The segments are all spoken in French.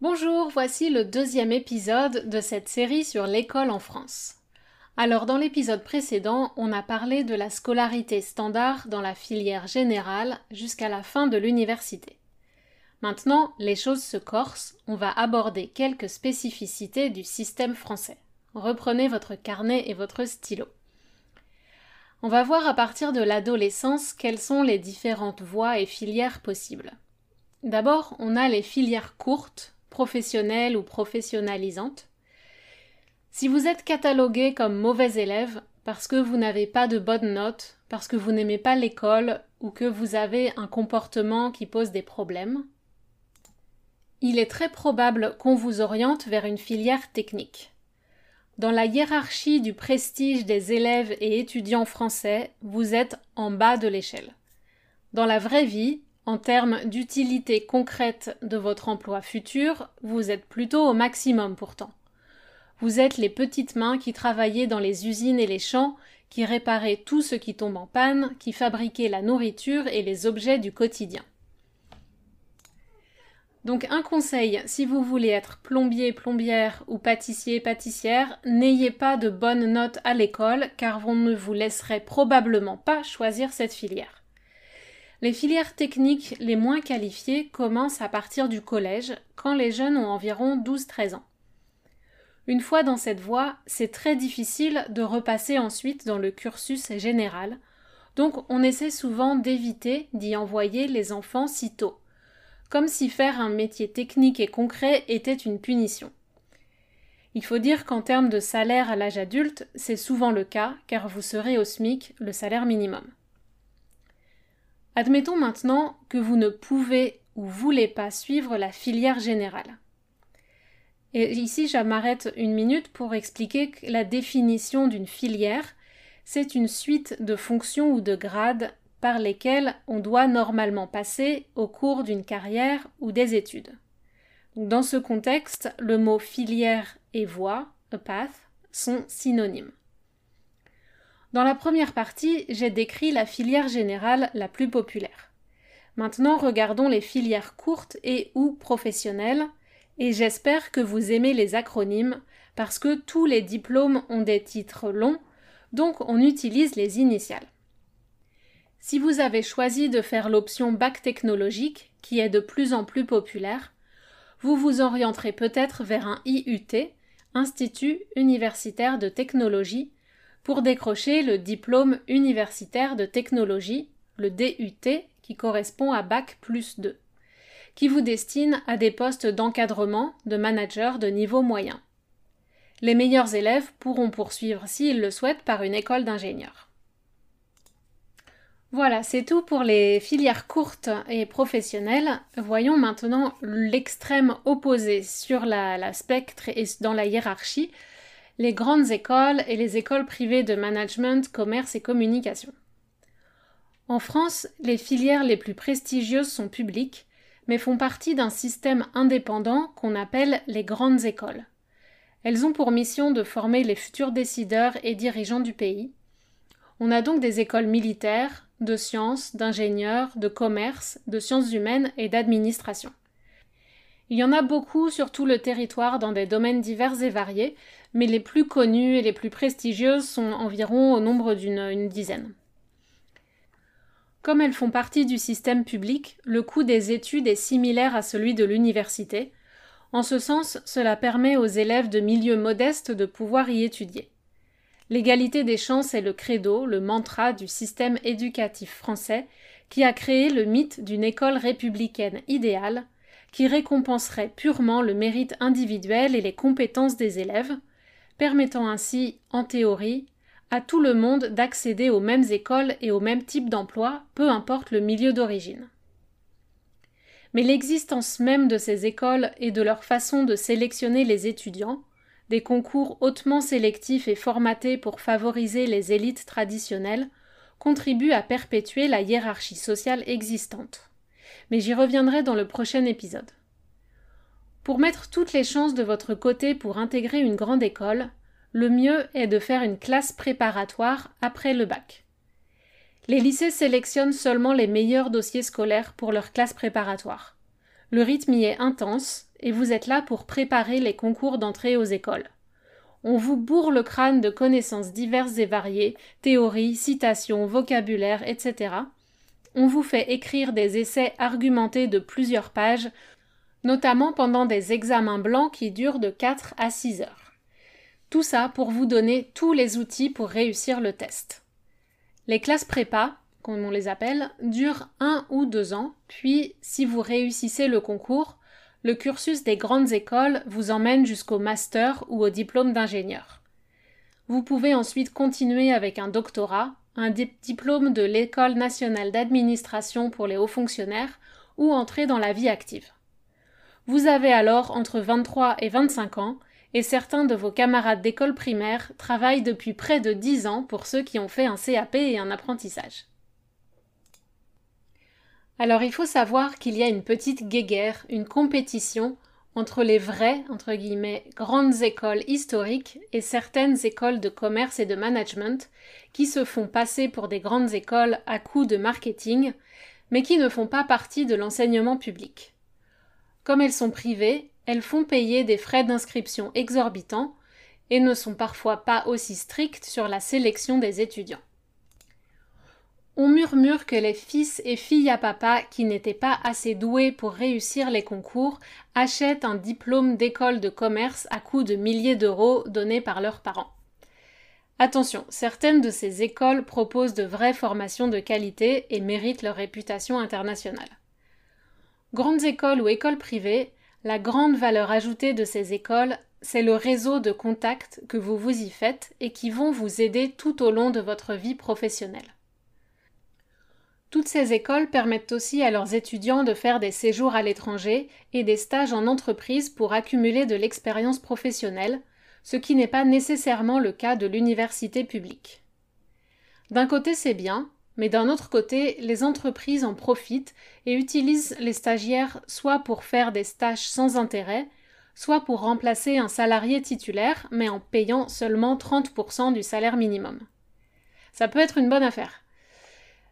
Bonjour, voici le deuxième épisode de cette série sur l'école en France. Alors dans l'épisode précédent, on a parlé de la scolarité standard dans la filière générale jusqu'à la fin de l'université. Maintenant, les choses se corsent, on va aborder quelques spécificités du système français. Reprenez votre carnet et votre stylo. On va voir à partir de l'adolescence quelles sont les différentes voies et filières possibles. D'abord, on a les filières courtes, professionnelle ou professionnalisante. Si vous êtes catalogué comme mauvais élève parce que vous n'avez pas de bonnes notes, parce que vous n'aimez pas l'école ou que vous avez un comportement qui pose des problèmes, il est très probable qu'on vous oriente vers une filière technique. Dans la hiérarchie du prestige des élèves et étudiants français, vous êtes en bas de l'échelle. Dans la vraie vie, en termes d'utilité concrète de votre emploi futur, vous êtes plutôt au maximum pourtant. Vous êtes les petites mains qui travaillaient dans les usines et les champs, qui réparaient tout ce qui tombe en panne, qui fabriquaient la nourriture et les objets du quotidien. Donc un conseil, si vous voulez être plombier, plombière ou pâtissier, pâtissière, n'ayez pas de bonnes notes à l'école car on ne vous laisserait probablement pas choisir cette filière. Les filières techniques les moins qualifiées commencent à partir du collège, quand les jeunes ont environ 12-13 ans. Une fois dans cette voie, c'est très difficile de repasser ensuite dans le cursus général, donc on essaie souvent d'éviter d'y envoyer les enfants si tôt, comme si faire un métier technique et concret était une punition. Il faut dire qu'en termes de salaire à l'âge adulte, c'est souvent le cas, car vous serez au SMIC, le salaire minimum. Admettons maintenant que vous ne pouvez ou voulez pas suivre la filière générale. Et ici, je m'arrête une minute pour expliquer que la définition d'une filière, c'est une suite de fonctions ou de grades par lesquelles on doit normalement passer au cours d'une carrière ou des études. Dans ce contexte, le mot filière et voie, path, sont synonymes. Dans la première partie, j'ai décrit la filière générale la plus populaire. Maintenant, regardons les filières courtes et ou professionnelles, et j'espère que vous aimez les acronymes, parce que tous les diplômes ont des titres longs, donc on utilise les initiales. Si vous avez choisi de faire l'option bac technologique, qui est de plus en plus populaire, vous vous orienterez peut-être vers un IUT, Institut universitaire de technologie, pour décrocher le diplôme universitaire de technologie, le DUT, qui correspond à Bac plus 2, qui vous destine à des postes d'encadrement de manager de niveau moyen. Les meilleurs élèves pourront poursuivre s'ils le souhaitent par une école d'ingénieur. Voilà, c'est tout pour les filières courtes et professionnelles. Voyons maintenant l'extrême opposé sur la spectre et dans la hiérarchie, les grandes écoles et les écoles privées de management, commerce et communication. En France, les filières les plus prestigieuses sont publiques, mais font partie d'un système indépendant qu'on appelle les grandes écoles. Elles ont pour mission de former les futurs décideurs et dirigeants du pays. On a donc des écoles militaires, de sciences, d'ingénieurs, de commerce, de sciences humaines et d'administration. Il y en a beaucoup sur tout le territoire dans des domaines divers et variés, mais les plus connues et les plus prestigieuses sont environ au nombre d'une dizaine. Comme elles font partie du système public, le coût des études est similaire à celui de l'université. En ce sens, cela permet aux élèves de milieux modestes de pouvoir y étudier. L'égalité des chances est le credo, le mantra du système éducatif français qui a créé le mythe d'une école républicaine idéale qui récompenserait purement le mérite individuel et les compétences des élèves, permettant ainsi, en théorie, à tout le monde d'accéder aux mêmes écoles et au même type d'emploi, peu importe le milieu d'origine. Mais l'existence même de ces écoles et de leur façon de sélectionner les étudiants, des concours hautement sélectifs et formatés pour favoriser les élites traditionnelles, contribue à perpétuer la hiérarchie sociale existante. Mais j'y reviendrai dans le prochain épisode. Pour mettre toutes les chances de votre côté pour intégrer une grande école, le mieux est de faire une classe préparatoire après le bac. Les lycées sélectionnent seulement les meilleurs dossiers scolaires pour leur classe préparatoire. Le rythme y est intense et vous êtes là pour préparer les concours d'entrée aux écoles. On vous bourre le crâne de connaissances diverses et variées, théories, citations, vocabulaire, etc. On vous fait écrire des essais argumentés de plusieurs pages, notamment pendant des examens blancs qui durent de 4 à 6 heures. Tout ça pour vous donner tous les outils pour réussir le test. Les classes prépa, comme on les appelle, durent un ou deux ans, puis, si vous réussissez le concours, le cursus des grandes écoles vous emmène jusqu'au master ou au diplôme d'ingénieur. Vous pouvez ensuite continuer avec un doctorat, un diplôme de l'École nationale d'administration pour les hauts fonctionnaires ou entrer dans la vie active. Vous avez alors entre 23 et 25 ans et certains de vos camarades d'école primaire travaillent depuis près de 10 ans pour ceux qui ont fait un CAP et un apprentissage. Alors il faut savoir qu'il y a une petite guéguerre, une compétition entre les vraies, entre guillemets, grandes écoles historiques et certaines écoles de commerce et de management qui se font passer pour des grandes écoles à coups de marketing, mais qui ne font pas partie de l'enseignement public. Comme elles sont privées, elles font payer des frais d'inscription exorbitants et ne sont parfois pas aussi strictes sur la sélection des étudiants. On murmure que les fils et filles à papa qui n'étaient pas assez doués pour réussir les concours achètent un diplôme d'école de commerce à coût de milliers d'euros donnés par leurs parents. Attention, certaines de ces écoles proposent de vraies formations de qualité et méritent leur réputation internationale. Grandes écoles ou écoles privées, la grande valeur ajoutée de ces écoles, c'est le réseau de contacts que vous vous y faites et qui vont vous aider tout au long de votre vie professionnelle. Toutes ces écoles permettent aussi à leurs étudiants de faire des séjours à l'étranger et des stages en entreprise pour accumuler de l'expérience professionnelle, ce qui n'est pas nécessairement le cas de l'université publique. D'un côté c'est bien, mais d'un autre côté, les entreprises en profitent et utilisent les stagiaires soit pour faire des stages sans intérêt, soit pour remplacer un salarié titulaire, mais en payant seulement 30% du salaire minimum. Ça peut être une bonne affaire.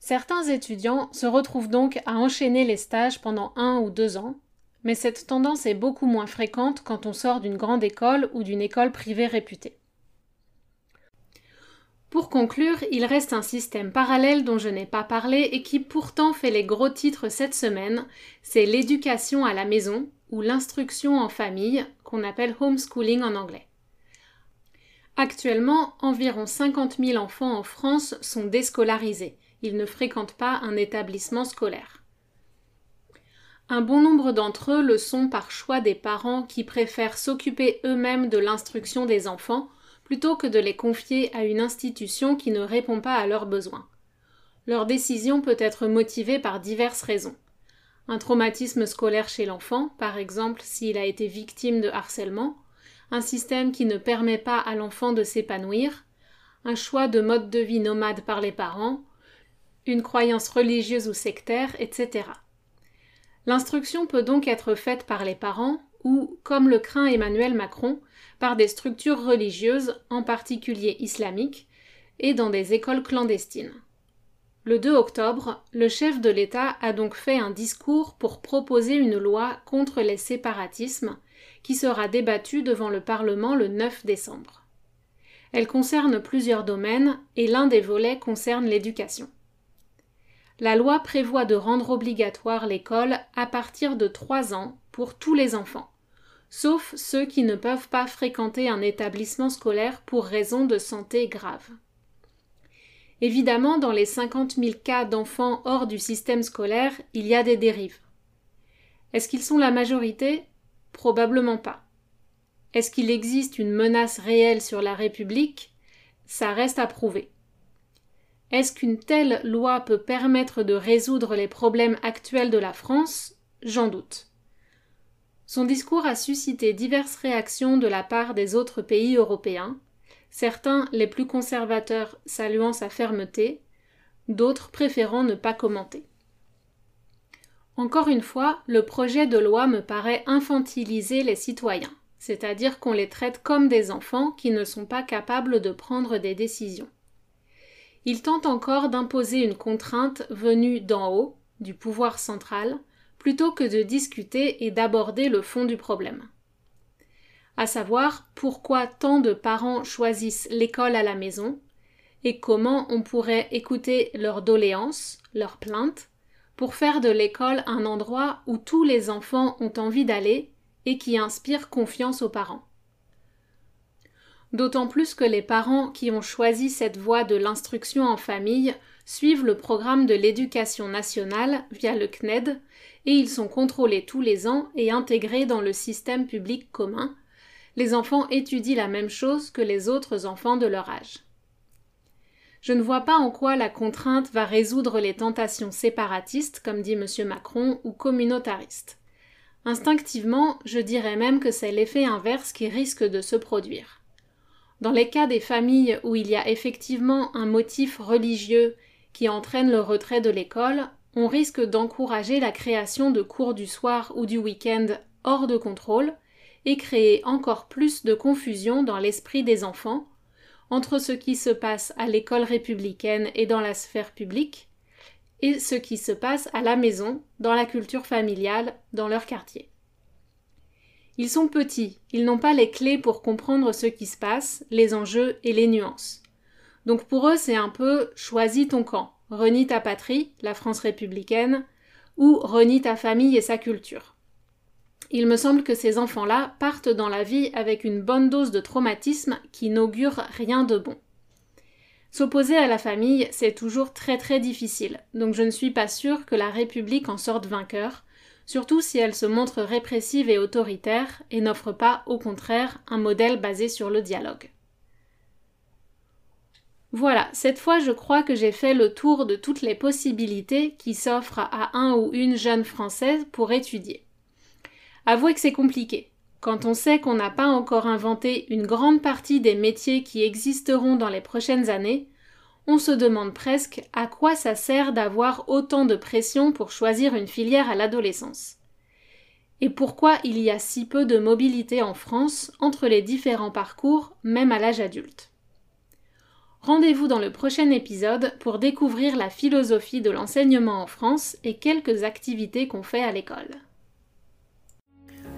Certains étudiants se retrouvent donc à enchaîner les stages pendant un ou deux ans, mais cette tendance est beaucoup moins fréquente quand on sort d'une grande école ou d'une école privée réputée. Pour conclure, il reste un système parallèle dont je n'ai pas parlé et qui pourtant fait les gros titres cette semaine, c'est l'éducation à la maison ou l'instruction en famille, qu'on appelle homeschooling en anglais. Actuellement, environ 50 000 enfants en France sont déscolarisés, ils ne fréquentent pas un établissement scolaire. Un bon nombre d'entre eux le sont par choix des parents qui préfèrent s'occuper eux-mêmes de l'instruction des enfants plutôt que de les confier à une institution qui ne répond pas à leurs besoins. Leur décision peut être motivée par diverses raisons. Un traumatisme scolaire chez l'enfant, par exemple s'il a été victime de harcèlement, un système qui ne permet pas à l'enfant de s'épanouir, un choix de mode de vie nomade par les parents, une croyance religieuse ou sectaire, etc. L'instruction peut donc être faite par les parents ou, comme le craint Emmanuel Macron, par des structures religieuses, en particulier islamiques, et dans des écoles clandestines. Le 2 octobre, le chef de l'État a donc fait un discours pour proposer une loi contre les séparatismes qui sera débattue devant le Parlement le 9 décembre. Elle concerne plusieurs domaines et l'un des volets concerne l'éducation. La loi prévoit de rendre obligatoire l'école à partir de 3 ans pour tous les enfants, sauf ceux qui ne peuvent pas fréquenter un établissement scolaire pour raison de santé grave. Évidemment, dans les 50 000 cas d'enfants hors du système scolaire, il y a des dérives. Est-ce qu'ils sont la majorité? Probablement pas. Est-ce qu'il existe une menace réelle sur la République? Ça reste à prouver. Est-ce qu'une telle loi peut permettre de résoudre les problèmes actuels de la France? J'en doute. Son discours a suscité diverses réactions de la part des autres pays européens, certains les plus conservateurs saluant sa fermeté, d'autres préférant ne pas commenter. Encore une fois, le projet de loi me paraît infantiliser les citoyens, c'est-à-dire qu'on les traite comme des enfants qui ne sont pas capables de prendre des décisions. Il tente encore d'imposer une contrainte venue d'en haut, du pouvoir central, plutôt que de discuter et d'aborder le fond du problème. À savoir pourquoi tant de parents choisissent l'école à la maison et comment on pourrait écouter leurs doléances, leurs plaintes, pour faire de l'école un endroit où tous les enfants ont envie d'aller et qui inspire confiance aux parents. D'autant plus que les parents qui ont choisi cette voie de l'instruction en famille suivent le programme de l'éducation nationale via le CNED et ils sont contrôlés tous les ans et intégrés dans le système public commun. Les enfants étudient la même chose que les autres enfants de leur âge. Je ne vois pas en quoi la contrainte va résoudre les tentations séparatistes, comme dit M. Macron, ou communautaristes. Instinctivement, je dirais même que c'est l'effet inverse qui risque de se produire. Dans les cas des familles où il y a effectivement un motif religieux qui entraîne le retrait de l'école, on risque d'encourager la création de cours du soir ou du week-end hors de contrôle et créer encore plus de confusion dans l'esprit des enfants entre ce qui se passe à l'école républicaine et dans la sphère publique et ce qui se passe à la maison, dans la culture familiale, dans leur quartier. Ils sont petits, ils n'ont pas les clés pour comprendre ce qui se passe, les enjeux et les nuances. Donc pour eux, c'est un peu choisis ton camp renie ta patrie, la France républicaine, ou renie ta famille et sa culture. Il me semble que ces enfants-là partent dans la vie avec une bonne dose de traumatisme qui n'augure rien de bon. S'opposer à la famille, c'est toujours très très difficile, donc je ne suis pas sûre que la République en sorte vainqueur, surtout si elle se montre répressive et autoritaire et n'offre pas, au contraire, un modèle basé sur le dialogue. Voilà, cette fois je crois que j'ai fait le tour de toutes les possibilités qui s'offrent à un ou une jeune française pour étudier. Avouez que c'est compliqué. Quand on sait qu'on n'a pas encore inventé une grande partie des métiers qui existeront dans les prochaines années, on se demande presque à quoi ça sert d'avoir autant de pression pour choisir une filière à l'adolescence. Et pourquoi il y a si peu de mobilité en France entre les différents parcours, même à l'âge adulte. Rendez-vous dans le prochain épisode pour découvrir la philosophie de l'enseignement en France et quelques activités qu'on fait à l'école.